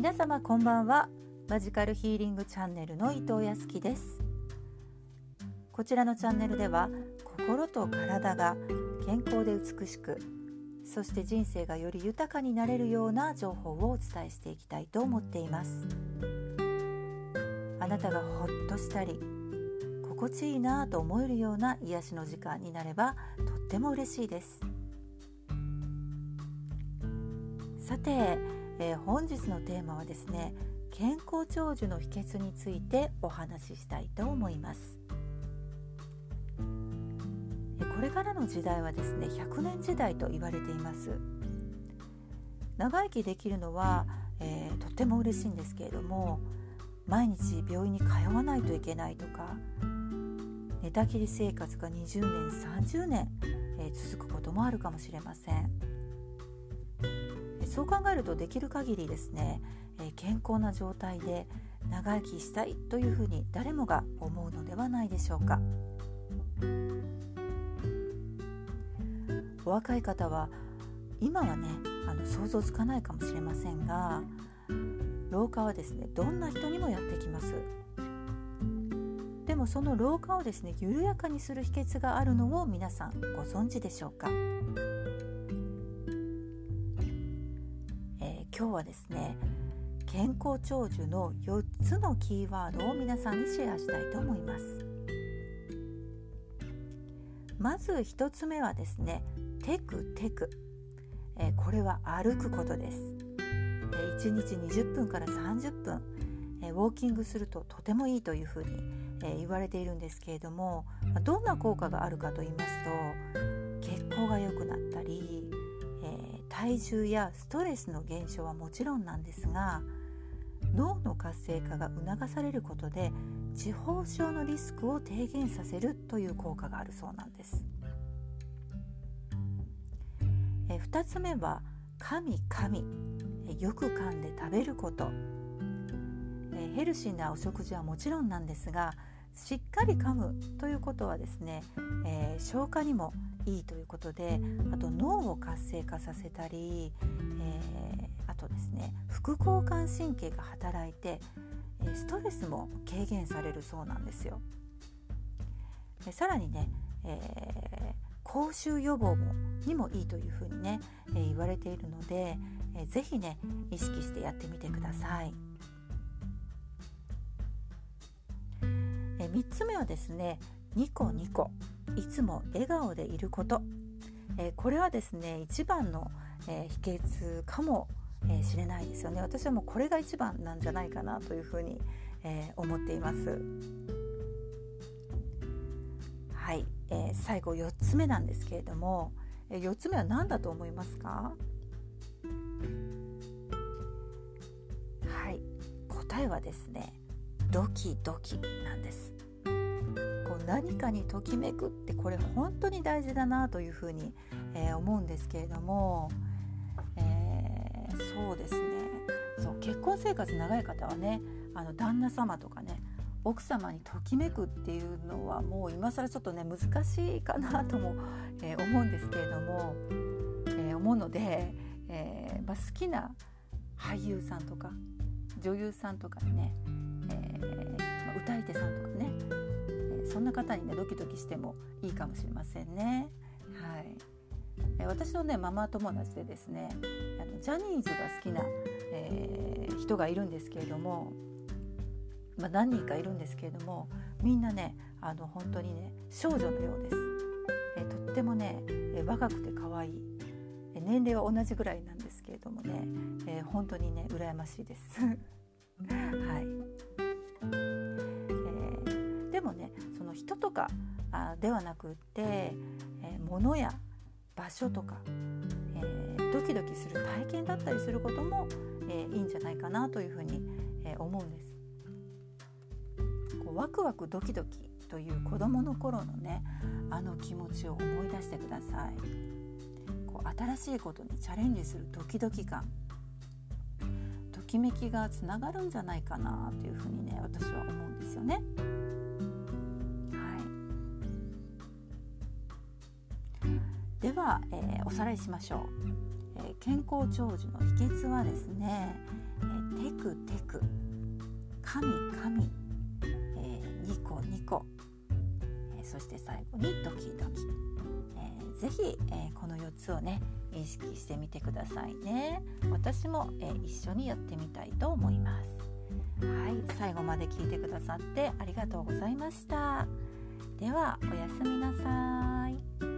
皆様こんばんは。マジカルヒーリングチャンネルの伊藤康樹です。こちらのチャンネルでは心と体が健康で美しくそして人生がより豊かになれるような情報をお伝えしていきたいと思っています。あなたがほっとしたり心地いいなと思えるような癒しの時間になればとっても嬉しいです。さて、えー、本日のテーマはですね健康長寿の秘訣についてお話ししたいと思います。これからの時代はですね100年時代と言われています。長生きできるのは、えー、とても嬉しいんですけれども毎日病院に通わないといけないとか寝たきり生活が20年30年、えー、続くこともあるかもしれません。そう考えるとできる限りですね、え、健康な状態で長生きしたいというふうに誰もが思うのではないでしょうか。お若い方は今はねあの想像つかないかもしれませんが老化はですねどんな人にもやってきます。でもその老化をですね緩やかにする秘訣があるのを皆さんご存知でしょうか、今日はですね健康長寿の4つのキーワードを皆さんにシェアしたいと思います。まず1つ目はですねテクテク、え、これは歩くことです、え、1日20分から30分、え、ウォーキングするととてもいいというふうに、え言われているんですけれどもどんな効果があるかと言いますと血行が良、体重やストレスの減少はもちろんなんですが脳の活性化が促されることで地方症のリスクを低減させるという効果があるそうなんです。え2つ目は神神よく噛んで食べることヘルシーなお食事はもちろんなんですがしっかり噛むということはですね、えー、消化にもいいということであと脳を活性化させたり、えー、あとですね副交感神経が働いてストレスも軽減されるそうなんですよ。さらにね、えー口臭予防もにもいいというふうにね、えー、言われているので、えー、ぜひね意識してやってみてください。えー、3つ目はですねニコニコいつも笑顔でいること、えー、これはですね一番の、えー、秘訣かもえー、しれないですよね。私はもうこれが一番なんじゃないかなというふうに、えー、思っています。はい、えー、最後4つ目なんですけれども、えー、4つ目は何だと思いますか？はい。答えはですねドキドキなんです。何かにときめくってこれ本当に大事だなというふうに、えー、思うんですけれども、えー、そうですね。そう結婚生活長い方はねあの旦那様とかね奥様にときめくっていうのはもう今更ちょっとね難しいかなとも、えー、思うんですけれども、えー、思うので、えーまあ、好きな俳優さんとか女優さんとかね、えーまあ、歌い手さんとかね、そんな方にねドキドキしてもいいかもしれませんね。はいえ、私のねママ友達でですねあのジャニーズが好きな、えー、人がいるんですけれどもまあ、何人かいるんですけれどもみんなねあの本当にね少女のようです。えとってもね、え若くて可愛いえ年齢は同じぐらいなんですけれどもね、えー、本当にね羨ましいです。はい人とかあではなくって、えー、物や場所とか、えー、ドキドキする体験だったりすることも、えー、いいんじゃないかなというふうに、えー、思うんです。こうワクワクドキドキという子どもの頃のねあの気持ちを思い出してくださいこう新しいことにチャレンジするドキドキ感ときめきがつながるんじゃないかなというふうにね私は思うんですよね。では、えー、おさらいしましょう。えー、健康長寿の秘訣はですね、えー、テクテク。神神、えー、ニコニコ、えー、そして最後にドキドキ、えー、ぜひ、えこの4つをね意識してみてくださいね。私も、え一緒にやってみたいと思います。はい最後まで聞いてくださってありがとうございました。ではおやすみなさい。